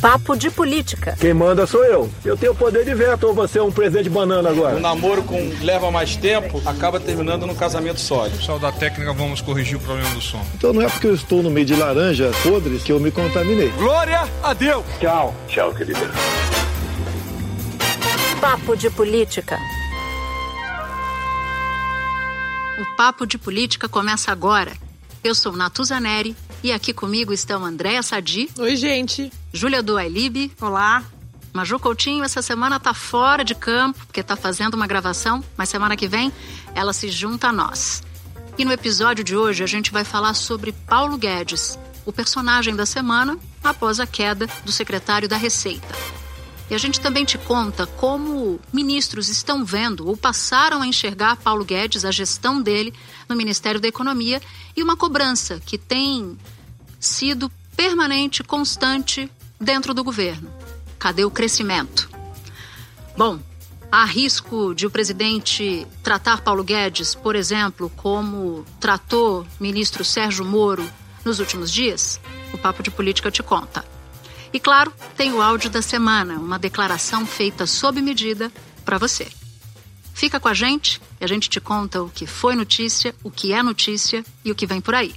Papo de Política. Quem manda sou eu. Eu tenho o poder de veto ou você é um presente de banana agora? O namoro com leva mais tempo acaba terminando num casamento sólido. Pessoal da técnica, vamos corrigir o problema do som. Então não é porque eu estou no meio de laranja podres que eu me contaminei. Glória a Deus! Tchau. Tchau, querida. Papo de Política. O Papo de Política começa agora. Eu sou Natuza Neri e aqui comigo estão Andréa Sadi. Oi, gente. Júlia Duailib. Olá. Maju Coutinho essa semana tá fora de campo, porque tá fazendo uma gravação, mas semana que vem ela se junta a nós. E no episódio de hoje a gente vai falar sobre Paulo Guedes, o personagem da semana após a queda do secretário da Receita. E a gente também te conta como ministros estão vendo ou passaram a enxergar Paulo Guedes, a gestão dele no Ministério da Economia e uma cobrança que tem sido permanente, constante dentro do governo. Cadê o crescimento? Bom, há risco de o presidente tratar Paulo Guedes, por exemplo, como tratou ministro Sérgio Moro nos últimos dias? O Papo de Política te conta. E claro, tem o áudio da semana, uma declaração feita sob medida para você. Fica com a gente e a gente te conta o que foi notícia, o que é notícia e o que vem por aí.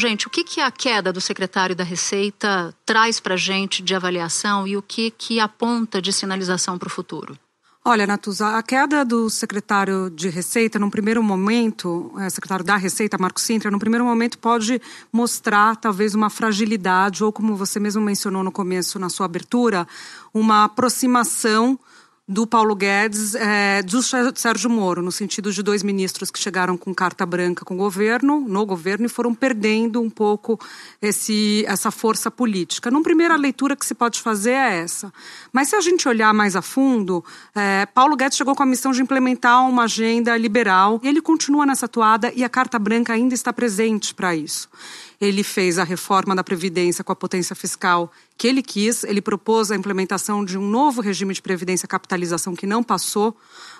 Gente, o que, que a queda do secretário da Receita traz para a gente de avaliação e o que, que aponta de sinalização para o futuro? Olha, Natuza, a queda do secretário de Receita, num primeiro momento, é, secretário da Receita, Marco Sintra, num primeiro momento pode mostrar talvez uma fragilidade, ou como você mesmo mencionou no começo, na sua abertura, uma aproximação do Paulo Guedes, é, do Sérgio Moro, no sentido de dois ministros que chegaram com carta branca com o governo, no governo, e foram perdendo um pouco esse, essa força política. Numa primeira leitura que se pode fazer é essa. Mas se a gente olhar mais a fundo, é, Paulo Guedes chegou com a missão de implementar uma agenda liberal, e ele continua nessa toada e a carta branca ainda está presente para isso. Ele fez a reforma da Previdência com a potência fiscal que ele quis. Ele propôs a implementação de um novo regime de previdência capitalização que não passou,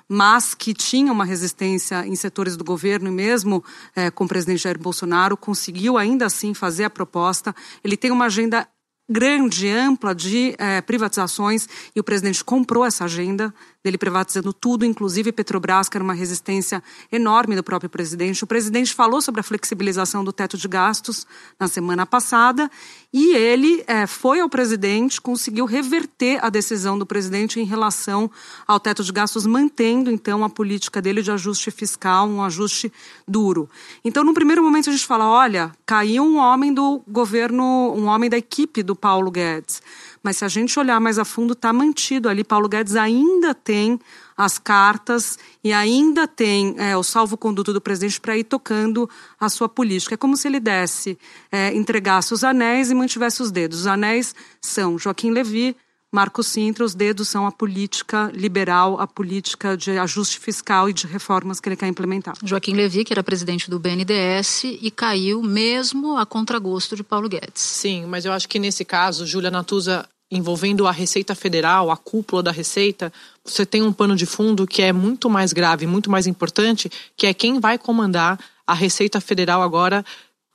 mas que tinha uma resistência em setores do governo e mesmo é, com o presidente Jair Bolsonaro conseguiu ainda assim fazer a proposta. Ele tem uma agenda grande, ampla de é, privatizações e o presidente comprou essa agenda dele privatizando tudo, inclusive Petrobras, que era uma resistência enorme do próprio presidente. O presidente falou sobre a flexibilização do teto de gastos na semana passada e ele é, foi ao presidente, conseguiu reverter a decisão do presidente em relação ao teto de gastos, mantendo então a política dele de ajuste fiscal, um ajuste duro. Então, no primeiro momento, a gente fala: olha, caiu um homem do governo, um homem da equipe do Paulo Guedes. Mas se a gente olhar mais a fundo, está mantido ali. Paulo Guedes ainda tem as cartas e ainda tem é, o salvo-conduto do presidente para ir tocando a sua política. É como se ele desse, é, entregasse os anéis e mantivesse os dedos. Os anéis são Joaquim Levi, Marco Sintra, os dedos são a política liberal, a política de ajuste fiscal e de reformas que ele quer implementar. Joaquim Levi, que era presidente do BNDES e caiu mesmo a contragosto de Paulo Guedes. Sim, mas eu acho que nesse caso, Júlia Natuza, envolvendo a Receita Federal, a cúpula da Receita, você tem um pano de fundo que é muito mais grave, muito mais importante, que é quem vai comandar a Receita Federal agora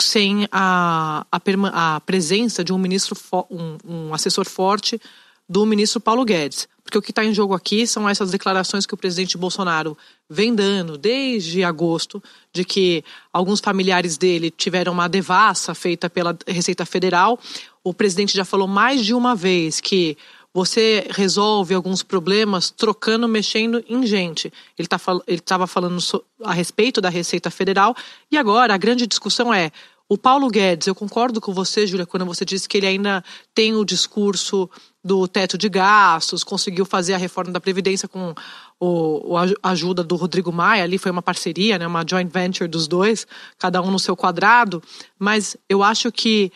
sem a, a, a presença de um ministro, um, um assessor forte do ministro Paulo Guedes. Porque o que está em jogo aqui são essas declarações que o presidente Bolsonaro vem dando desde agosto, de que alguns familiares dele tiveram uma devassa feita pela Receita Federal. O presidente já falou mais de uma vez que você resolve alguns problemas trocando, mexendo em gente. Ele tá estava falando a respeito da Receita Federal e agora a grande discussão é o Paulo Guedes, eu concordo com você, Júlia, quando você disse que ele ainda tem o discurso do teto de gastos, conseguiu fazer a reforma da Previdência com o, a ajuda do Rodrigo Maia, ali foi uma parceria, né, uma joint venture dos dois, cada um no seu quadrado, mas eu acho que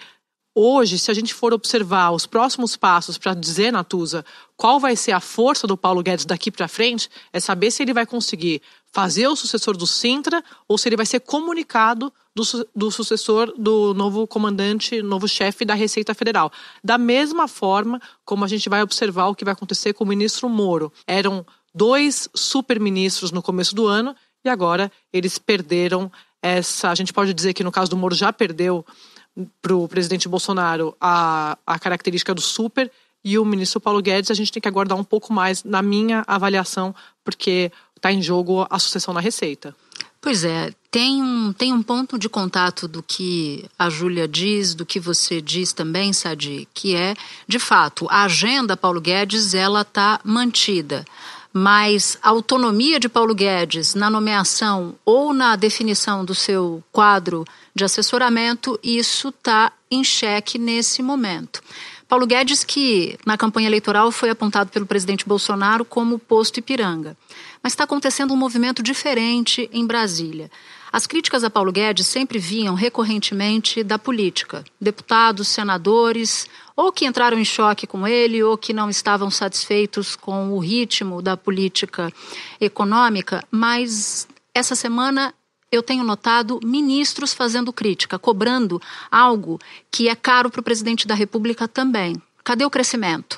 hoje, se a gente for observar os próximos passos para dizer, Natuza, qual vai ser a força do Paulo Guedes daqui para frente, é saber se ele vai conseguir fazer o sucessor do Sintra ou se ele vai ser comunicado do, do sucessor do novo comandante, novo chefe da Receita Federal. Da mesma forma como a gente vai observar o que vai acontecer com o ministro Moro. Eram dois superministros no começo do ano e agora eles perderam essa. A gente pode dizer que no caso do Moro já perdeu para o presidente Bolsonaro a, a característica do super e o ministro Paulo Guedes a gente tem que aguardar um pouco mais na minha avaliação, porque está em jogo a sucessão na Receita. Pois é, tem um, tem um ponto de contato do que a Júlia diz, do que você diz também, Sadi, que é, de fato, a agenda Paulo Guedes, ela está mantida. Mas a autonomia de Paulo Guedes na nomeação ou na definição do seu quadro de assessoramento, isso está em xeque nesse momento. Paulo Guedes, que na campanha eleitoral foi apontado pelo presidente Bolsonaro como posto Ipiranga. Mas está acontecendo um movimento diferente em Brasília. As críticas a Paulo Guedes sempre vinham recorrentemente da política. Deputados, senadores, ou que entraram em choque com ele, ou que não estavam satisfeitos com o ritmo da política econômica, mas essa semana eu tenho notado ministros fazendo crítica, cobrando algo que é caro para o presidente da República também. Cadê o crescimento?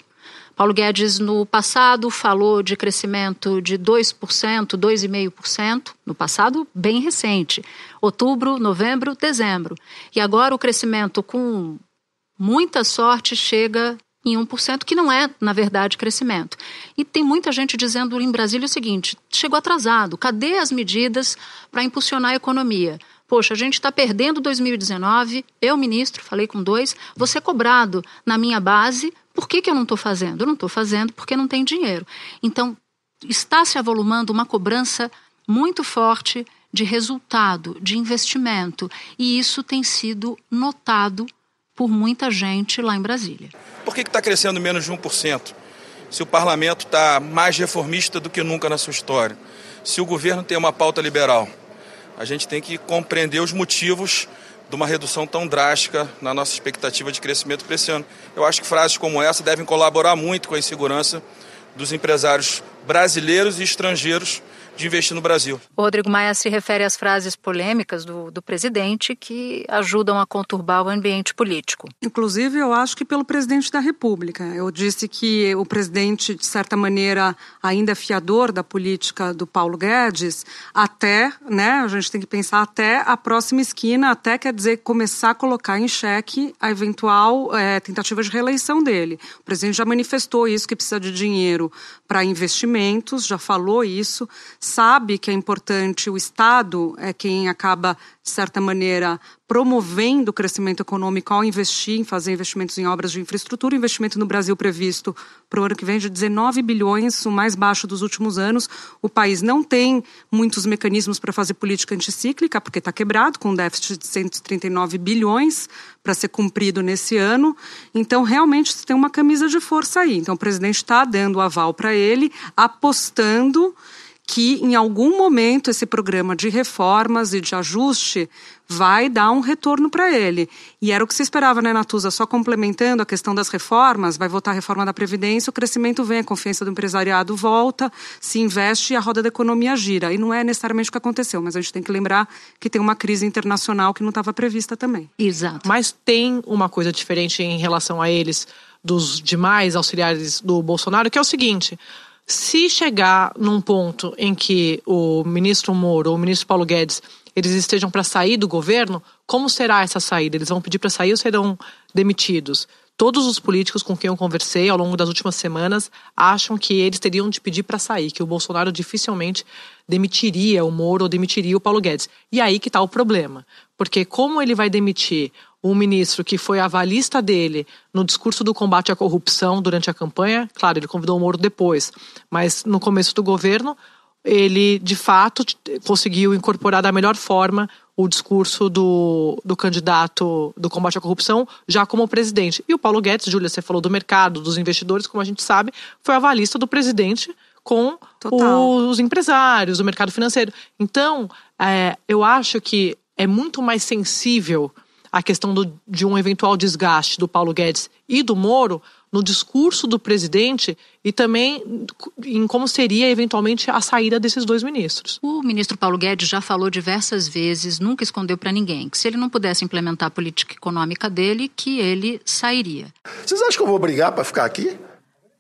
Paulo Guedes, no passado, falou de crescimento de 2%, 2,5%, no passado, bem recente. Outubro, novembro, dezembro. E agora o crescimento, com muita sorte, chega em 1%, que não é, na verdade, crescimento. E tem muita gente dizendo em Brasília o seguinte: chegou atrasado, cadê as medidas para impulsionar a economia? Poxa, a gente está perdendo 2019, eu, ministro, falei com dois, você cobrado na minha base por que, que eu não estou fazendo? Eu não estou fazendo porque não tem dinheiro. Então, está se avolumando uma cobrança muito forte de resultado, de investimento. E isso tem sido notado por muita gente lá em Brasília. Por que está crescendo menos de 1%? Se o parlamento está mais reformista do que nunca na sua história, se o governo tem uma pauta liberal, a gente tem que compreender os motivos de uma redução tão drástica na nossa expectativa de crescimento para esse ano. Eu acho que frases como essa devem colaborar muito com a insegurança dos empresários brasileiros e estrangeiros de investir no Brasil. O Rodrigo Maia se refere às frases polêmicas do, do presidente que ajudam a conturbar o ambiente político. Inclusive, eu acho que pelo presidente da República. Eu disse que o presidente, de certa maneira, ainda é fiador da política do Paulo Guedes, até, né, a gente tem que pensar até a próxima esquina, até quer dizer começar a colocar em xeque a eventual é, tentativa de reeleição dele. O presidente já manifestou isso, que precisa de dinheiro para investimentos, já falou isso sabe que é importante, o Estado é quem acaba, de certa maneira, promovendo o crescimento econômico ao investir em fazer investimentos em obras de infraestrutura. O investimento no Brasil previsto para o ano que vem de 19 bilhões, o mais baixo dos últimos anos. O país não tem muitos mecanismos para fazer política anticíclica, porque está quebrado, com um déficit de 139 bilhões para ser cumprido nesse ano. Então, realmente, tem uma camisa de força aí. Então, o presidente está dando aval para ele, apostando que em algum momento esse programa de reformas e de ajuste vai dar um retorno para ele. E era o que se esperava, né, Natuza? Só complementando a questão das reformas, vai votar a reforma da Previdência, o crescimento vem, a confiança do empresariado volta, se investe e a roda da economia gira. E não é necessariamente o que aconteceu, mas a gente tem que lembrar que tem uma crise internacional que não estava prevista também. Exato. Mas tem uma coisa diferente em relação a eles, dos demais auxiliares do Bolsonaro, que é o seguinte se chegar num ponto em que o ministro Moro ou o ministro Paulo Guedes eles estejam para sair do governo, como será essa saída? Eles vão pedir para sair ou serão demitidos? Todos os políticos com quem eu conversei ao longo das últimas semanas acham que eles teriam de pedir para sair, que o Bolsonaro dificilmente demitiria o Moro ou demitiria o Paulo Guedes. E aí que está o problema. Porque como ele vai demitir um ministro que foi avalista dele no discurso do combate à corrupção durante a campanha. Claro, ele convidou o Moro depois, mas no começo do governo, ele de fato conseguiu incorporar da melhor forma o discurso do, do candidato do combate à corrupção já como presidente. E o Paulo Guedes, Júlia, você falou do mercado, dos investidores, como a gente sabe, foi avalista do presidente com os empresários, o mercado financeiro. Então, é, eu acho que é muito mais sensível a questão do, de um eventual desgaste do Paulo Guedes e do Moro no discurso do presidente e também em como seria eventualmente a saída desses dois ministros. O ministro Paulo Guedes já falou diversas vezes, nunca escondeu para ninguém, que se ele não pudesse implementar a política econômica dele, que ele sairia. Vocês acham que eu vou brigar para ficar aqui?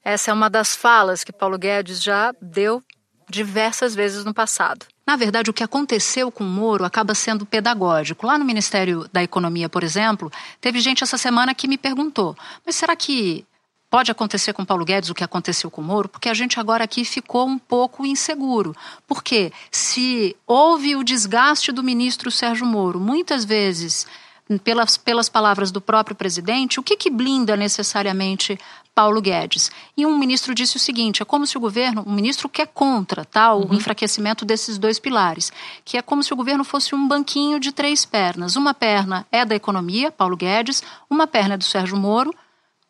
Essa é uma das falas que Paulo Guedes já deu diversas vezes no passado. Na verdade, o que aconteceu com o Moro acaba sendo pedagógico. Lá no Ministério da Economia, por exemplo, teve gente essa semana que me perguntou: mas será que pode acontecer com Paulo Guedes o que aconteceu com o Moro? Porque a gente agora aqui ficou um pouco inseguro. Porque se houve o desgaste do ministro Sérgio Moro, muitas vezes pelas, pelas palavras do próprio presidente, o que, que blinda necessariamente Paulo Guedes? E um ministro disse o seguinte: é como se o governo, um ministro que é contra tá, o uhum. enfraquecimento desses dois pilares, que é como se o governo fosse um banquinho de três pernas. Uma perna é da economia, Paulo Guedes, uma perna é do Sérgio Moro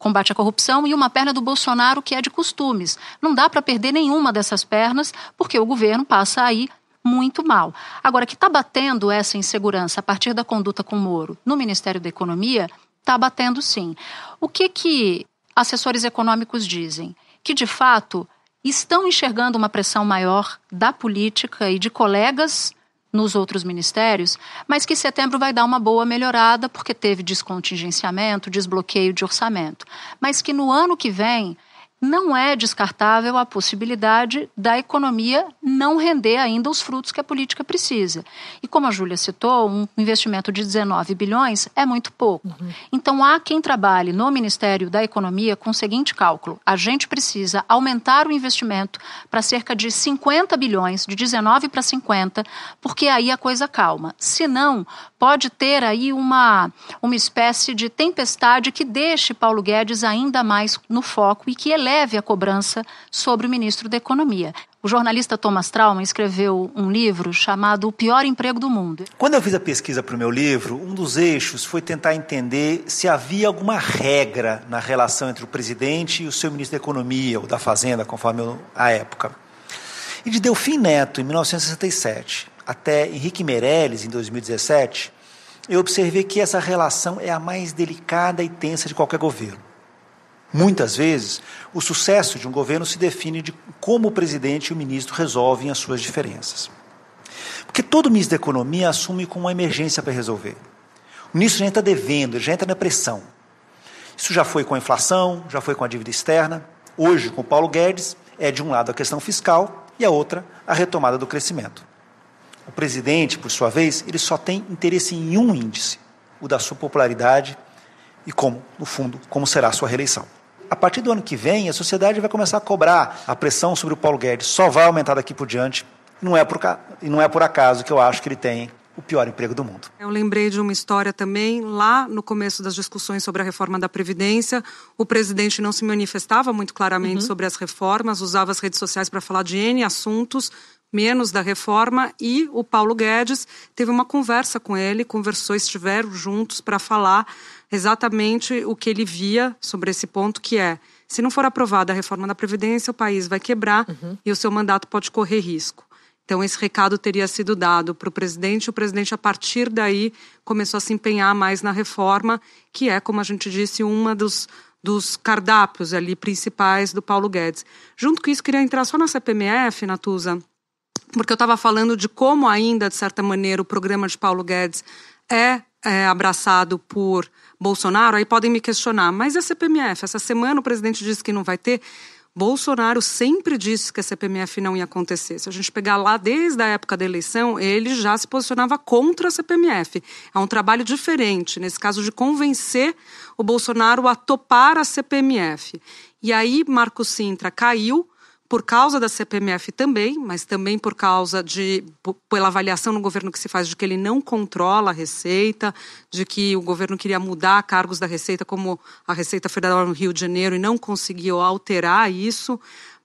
combate à corrupção e uma perna do Bolsonaro que é de costumes. Não dá para perder nenhuma dessas pernas, porque o governo passa aí muito mal. Agora, que está batendo essa insegurança a partir da conduta com Moro no Ministério da Economia, está batendo sim. O que, que assessores econômicos dizem? Que, de fato, estão enxergando uma pressão maior da política e de colegas nos outros ministérios, mas que setembro vai dar uma boa melhorada porque teve descontingenciamento, desbloqueio de orçamento. Mas que no ano que vem não é descartável a possibilidade da economia não render ainda os frutos que a política precisa. E como a Júlia citou, um investimento de 19 bilhões é muito pouco. Uhum. Então há quem trabalhe no Ministério da Economia com o seguinte cálculo: a gente precisa aumentar o investimento para cerca de 50 bilhões, de 19 para 50, porque aí a coisa calma. Senão, pode ter aí uma, uma espécie de tempestade que deixe Paulo Guedes ainda mais no foco e que eleve a cobrança sobre o ministro da Economia. O jornalista Thomas Trauman escreveu um livro chamado O Pior Emprego do Mundo. Quando eu fiz a pesquisa para o meu livro, um dos eixos foi tentar entender se havia alguma regra na relação entre o presidente e o seu ministro da Economia, ou da Fazenda, conforme a época. E de Delfim Neto, em 1967, até Henrique Meirelles, em 2017, eu observei que essa relação é a mais delicada e tensa de qualquer governo. Muitas vezes, o sucesso de um governo se define de como o presidente e o ministro resolvem as suas diferenças. Porque todo ministro da Economia assume com uma emergência para resolver. O ministro já entra devendo, já entra na pressão. Isso já foi com a inflação, já foi com a dívida externa. Hoje, com o Paulo Guedes, é de um lado a questão fiscal e a outra a retomada do crescimento. O presidente, por sua vez, ele só tem interesse em um índice, o da sua popularidade e como, no fundo, como será a sua reeleição. A partir do ano que vem, a sociedade vai começar a cobrar a pressão sobre o Paulo Guedes, só vai aumentar daqui por diante. Não é por, e não é por acaso que eu acho que ele tem o pior emprego do mundo. Eu lembrei de uma história também, lá no começo das discussões sobre a reforma da Previdência, o presidente não se manifestava muito claramente uhum. sobre as reformas, usava as redes sociais para falar de N assuntos, menos da reforma, e o Paulo Guedes teve uma conversa com ele, conversou, estiveram juntos para falar exatamente o que ele via sobre esse ponto, que é, se não for aprovada a reforma da Previdência, o país vai quebrar uhum. e o seu mandato pode correr risco. Então, esse recado teria sido dado para o presidente, o presidente, a partir daí, começou a se empenhar mais na reforma, que é, como a gente disse, uma dos, dos cardápios ali principais do Paulo Guedes. Junto com isso, queria entrar só na CPMF, Natuza, porque eu estava falando de como ainda, de certa maneira, o programa de Paulo Guedes é, é, abraçado por Bolsonaro, aí podem me questionar, mas a CPMF, essa semana o presidente disse que não vai ter. Bolsonaro sempre disse que a CPMF não ia acontecer. Se a gente pegar lá desde a época da eleição, ele já se posicionava contra a CPMF. É um trabalho diferente, nesse caso de convencer o Bolsonaro a topar a CPMF. E aí Marco Sintra caiu, por causa da CPMF também, mas também por causa de pela avaliação no governo que se faz de que ele não controla a receita, de que o governo queria mudar cargos da receita como a Receita Federal no Rio de Janeiro e não conseguiu alterar isso,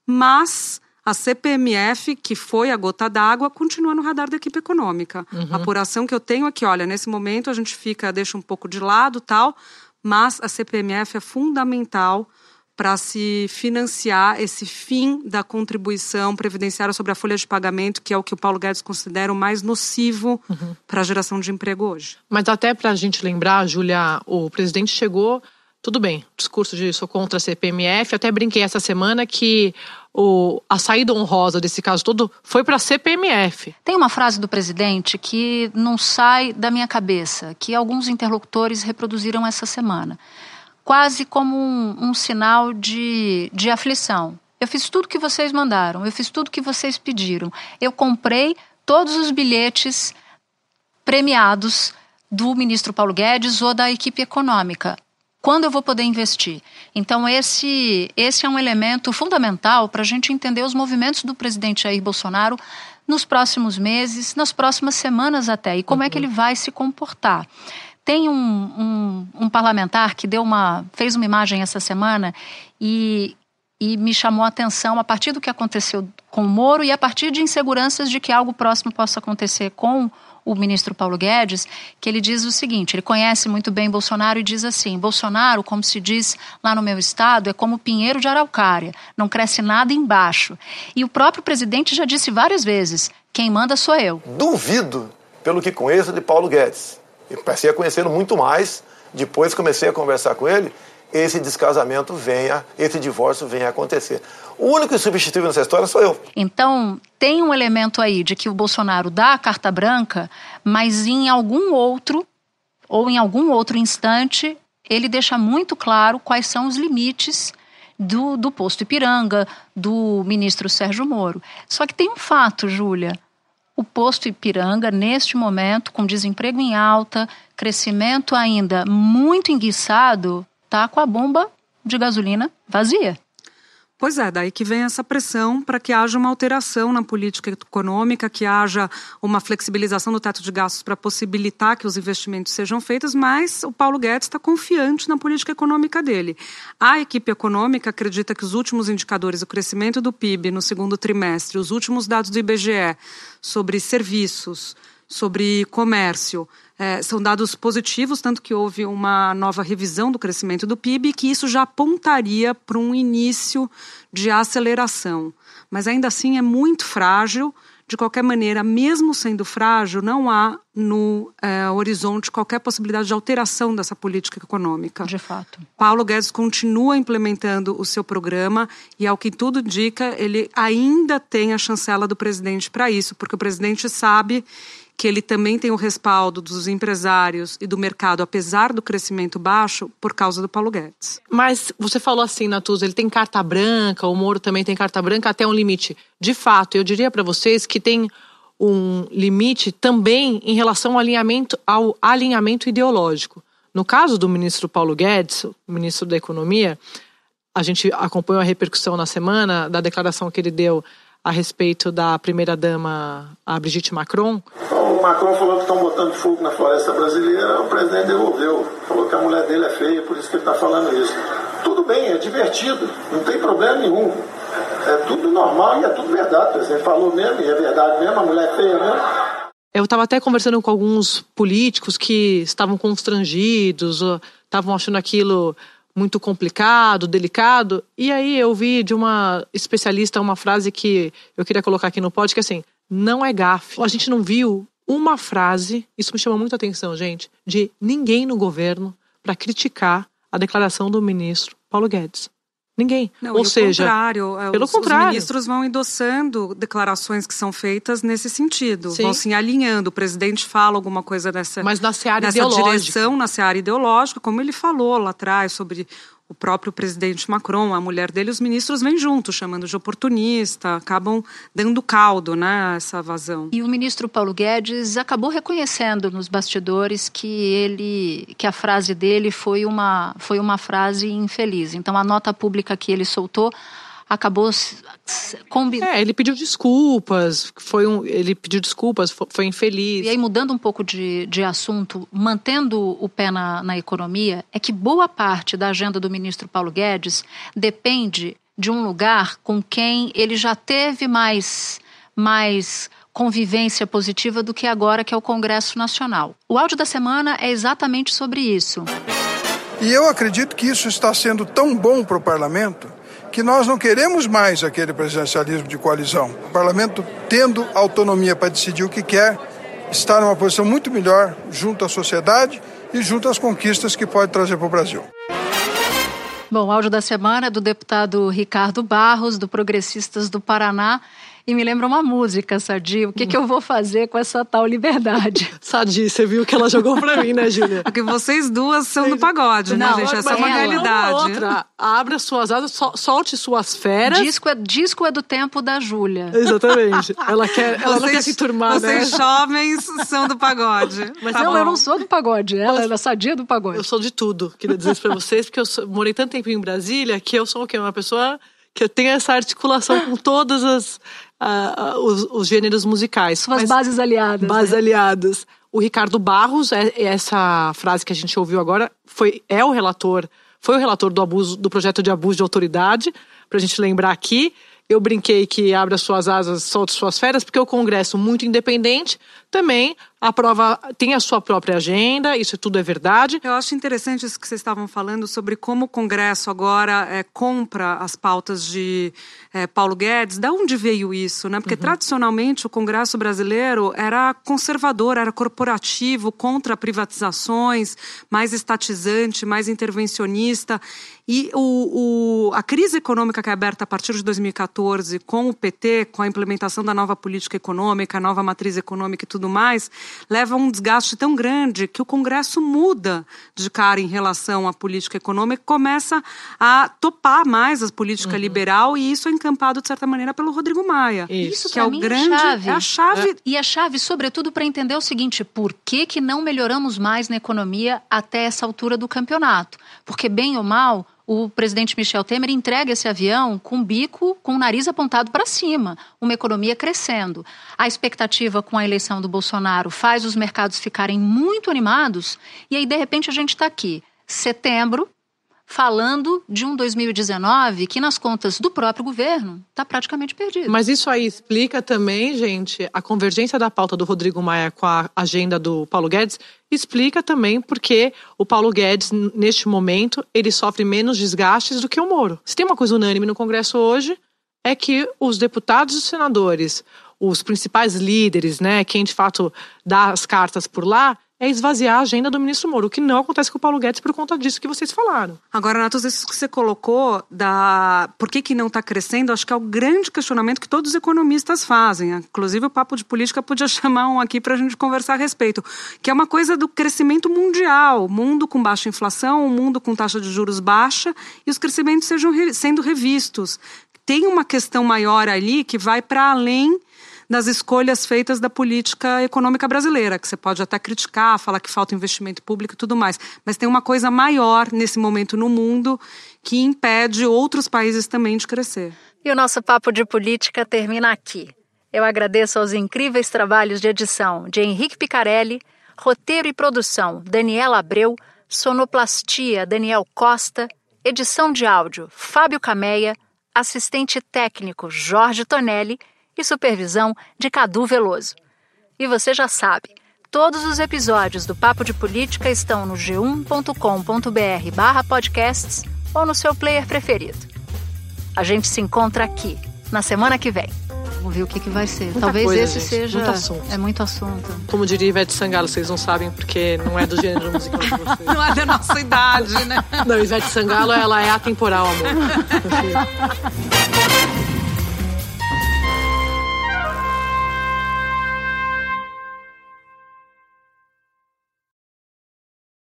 mas a CPMF, que foi a gota d'água, continua no radar da equipe econômica. Uhum. A apuração que eu tenho aqui, olha, nesse momento a gente fica, deixa um pouco de lado tal, mas a CPMF é fundamental para se financiar esse fim da contribuição previdenciária sobre a folha de pagamento, que é o que o Paulo Guedes considera o mais nocivo uhum. para a geração de emprego hoje. Mas até para a gente lembrar, Júlia, o presidente chegou, tudo bem, discurso de sou contra a CPMF, até brinquei essa semana que o, a saída honrosa desse caso todo foi para a CPMF. Tem uma frase do presidente que não sai da minha cabeça, que alguns interlocutores reproduziram essa semana quase como um, um sinal de, de aflição. Eu fiz tudo que vocês mandaram, eu fiz tudo que vocês pediram. Eu comprei todos os bilhetes premiados do ministro Paulo Guedes ou da equipe econômica. Quando eu vou poder investir? Então, esse, esse é um elemento fundamental para a gente entender os movimentos do presidente Jair Bolsonaro nos próximos meses, nas próximas semanas até, e como uhum. é que ele vai se comportar. Tem um, um, um, parlamentar que deu uma, fez uma imagem essa semana e, e me chamou a atenção a partir do que aconteceu com o Moro e a partir de inseguranças de que algo próximo possa acontecer com o ministro Paulo Guedes, que ele diz o seguinte: ele conhece muito bem Bolsonaro e diz assim: Bolsonaro, como se diz lá no meu estado, é como pinheiro de araucária, não cresce nada embaixo. E o próprio presidente já disse várias vezes: quem manda sou eu. Duvido, pelo que conheço de Paulo Guedes. Eu passei a conhecê-lo muito mais, depois comecei a conversar com ele, esse descasamento venha, esse divórcio venha acontecer. O único insubstituível nessa história sou eu. Então, tem um elemento aí de que o Bolsonaro dá a carta branca, mas em algum outro, ou em algum outro instante, ele deixa muito claro quais são os limites do, do posto Ipiranga, do ministro Sérgio Moro. Só que tem um fato, Júlia. O posto Ipiranga, neste momento, com desemprego em alta, crescimento ainda muito enguiçado, está com a bomba de gasolina vazia. Pois é, daí que vem essa pressão para que haja uma alteração na política econômica, que haja uma flexibilização do teto de gastos para possibilitar que os investimentos sejam feitos, mas o Paulo Guedes está confiante na política econômica dele. A equipe econômica acredita que os últimos indicadores, o crescimento do PIB no segundo trimestre, os últimos dados do IBGE sobre serviços, sobre comércio, é, são dados positivos, tanto que houve uma nova revisão do crescimento do PIB, que isso já apontaria para um início de aceleração. Mas ainda assim é muito frágil. De qualquer maneira, mesmo sendo frágil, não há no é, horizonte qualquer possibilidade de alteração dessa política econômica. De fato. Paulo Guedes continua implementando o seu programa e, ao que tudo indica, ele ainda tem a chancela do presidente para isso, porque o presidente sabe que ele também tem o respaldo dos empresários e do mercado, apesar do crescimento baixo, por causa do Paulo Guedes. Mas você falou assim, Natuza, ele tem carta branca, o Moro também tem carta branca até um limite. De fato, eu diria para vocês que tem um limite também em relação ao alinhamento, ao alinhamento ideológico. No caso do ministro Paulo Guedes, ministro da Economia, a gente acompanhou a repercussão na semana da declaração que ele deu a respeito da primeira-dama, a Brigitte Macron. O Macron falou que estão botando fogo na floresta brasileira, o presidente devolveu. Falou que a mulher dele é feia, por isso que ele está falando isso. Tudo bem, é divertido, não tem problema nenhum. É tudo normal e é tudo verdade. O presidente falou mesmo, e é verdade mesmo, a mulher é feia mesmo. Eu estava até conversando com alguns políticos que estavam constrangidos, estavam achando aquilo muito complicado, delicado. E aí eu vi de uma especialista uma frase que eu queria colocar aqui no pod, que é assim, não é gafe. A gente não viu uma frase, isso me chama muita atenção, gente, de ninguém no governo para criticar a declaração do ministro Paulo Guedes. Ninguém. Não, Ou seja, contrário, é, pelo os, contrário. os ministros vão endossando declarações que são feitas nesse sentido, Sim. vão se alinhando. O presidente fala alguma coisa dessa, Mas na seara nessa direção, na seara ideológica, como ele falou lá atrás sobre o próprio presidente Macron, a mulher dele, os ministros vêm juntos, chamando de oportunista, acabam dando caldo, né, essa vazão. E o ministro Paulo Guedes acabou reconhecendo nos bastidores que ele, que a frase dele foi uma, foi uma frase infeliz. Então a nota pública que ele soltou acabou combinando. É, ele pediu desculpas, foi um, ele pediu desculpas, foi, foi, infeliz. E aí, mudando um pouco de, de assunto, mantendo o pé na, na economia, é que boa parte da agenda do ministro Paulo Guedes depende de um lugar com quem ele já teve mais, mais convivência positiva do que agora, que é o Congresso Nacional. O áudio da semana é exatamente sobre isso. E eu acredito que isso está sendo tão bom para o parlamento que nós não queremos mais aquele presidencialismo de coalizão. O parlamento, tendo autonomia para decidir o que quer, está numa posição muito melhor junto à sociedade e junto às conquistas que pode trazer para o Brasil. Bom, áudio da semana é do deputado Ricardo Barros, do Progressistas do Paraná. E me lembra uma música, Sadi. O que, que eu vou fazer com essa tal liberdade? Sadi, você viu que ela jogou pra mim, né, Júlia? Porque vocês duas são do pagode, né, Não, gente? Essa é uma ela- realidade. Outra, abra suas asas, sol- solte suas feras. Disco é, disco é do tempo da Júlia. Exatamente. Ela quer, ela não quer se turmar, né? vocês jovens são do pagode. Mas Tá não, bom. eu não sou do pagode. Ela é da sadia do Eu pagode. sou de tudo, queria dizer isso pra vocês, porque eu sou- morei tanto tempo em Brasília que eu sou o quê? Uma pessoa que eu tenho essa articulação com todos as, ah, os, os gêneros musicais. Suas Mas- bases aliadas. Bases né? aliadas. O Ricardo Barros, é- é essa frase que a gente ouviu agora, foi, é o relator, foi o relator do abuso, do projeto de abuso de autoridade, pra gente lembrar aqui. Eu brinquei que abra suas asas, solte suas férias, porque o Congresso, muito independente, também aprova, tem a sua própria agenda, isso tudo é verdade. Eu acho interessante isso que vocês estavam falando sobre como o Congresso agora é, compra as pautas de é, Paulo Guedes. Da onde veio isso? Né? Porque tradicionalmente o Congresso brasileiro era conservador, era corporativo, contra privatizações, mais estatizante, mais intervencionista. E o, o- a crise econômica que é aberta a partir de 2014 com o PT, com a implementação da nova política econômica, a nova matriz econômica e tudo mais, leva a um desgaste tão grande que o Congresso muda de cara em relação à política econômica e começa a topar mais a política liberal e isso é encampado, de certa maneira, pelo Rodrigo Maia. Isso que é o mim grande. é chave. é a chave E a chave, sobretudo, para entender o seguinte: por que, que não melhoramos mais na economia até essa altura do campeonato? Porque, bem ou mal, o presidente Michel Temer entrega esse avião com o bico, com o nariz apontado para cima, uma economia crescendo. A expectativa com a eleição do Bolsonaro faz os mercados ficarem muito animados, e aí, de repente, a gente está aqui, setembro, falando de um 2019 que, nas contas do próprio governo, está praticamente perdido. Mas isso aí explica também, gente, a convergência da pauta do Rodrigo Maia com a agenda do Paulo Guedes, explica também porque o Paulo Guedes, neste momento, ele sofre menos desgastes do que o Moro. Se tem uma coisa unânime no Congresso hoje, é que os deputados e os senadores, os principais líderes, né, quem de fato dá as cartas por lá, é esvaziar a agenda do ministro Moro, o que não acontece com o Paulo Guedes por conta disso que vocês falaram. Agora, Natus, isso que você colocou da por que, que não está crescendo, acho que é o grande questionamento que todos os economistas fazem. Inclusive, o Papo de Política podia chamar um aqui para a gente conversar a respeito, que é uma coisa do crescimento mundial. Mundo com baixa inflação, mundo com taxa de juros baixa e os crescimentos sejam sendo revistos. Tem uma questão maior ali que vai para além das escolhas feitas da política econômica brasileira, que você pode até criticar, falar que falta investimento público e tudo mais, mas tem uma coisa maior nesse momento no mundo que impede outros países também de crescer. E o nosso papo de política termina aqui. Eu agradeço aos incríveis trabalhos de edição de Henrique Picarelli, roteiro e produção Daniela Abreu, sonoplastia Daniel Costa, edição de áudio Fábio Cameia, assistente técnico Jorge Tonelli e supervisão de Cadu Veloso. E você já sabe, todos os episódios do Papo de Política estão no g1.com.br barra podcasts ou no seu player preferido. A gente se encontra aqui, na semana que vem. Vamos ver o que, que vai ser. Muita Talvez coisa, esse gente. seja. Muito assunto. É muito assunto. Como diria Ivete Sangalo, vocês não sabem porque não é do gênero musical de vocês. Não é da nossa idade, né? Não, Ivete Sangalo, ela é atemporal, amor.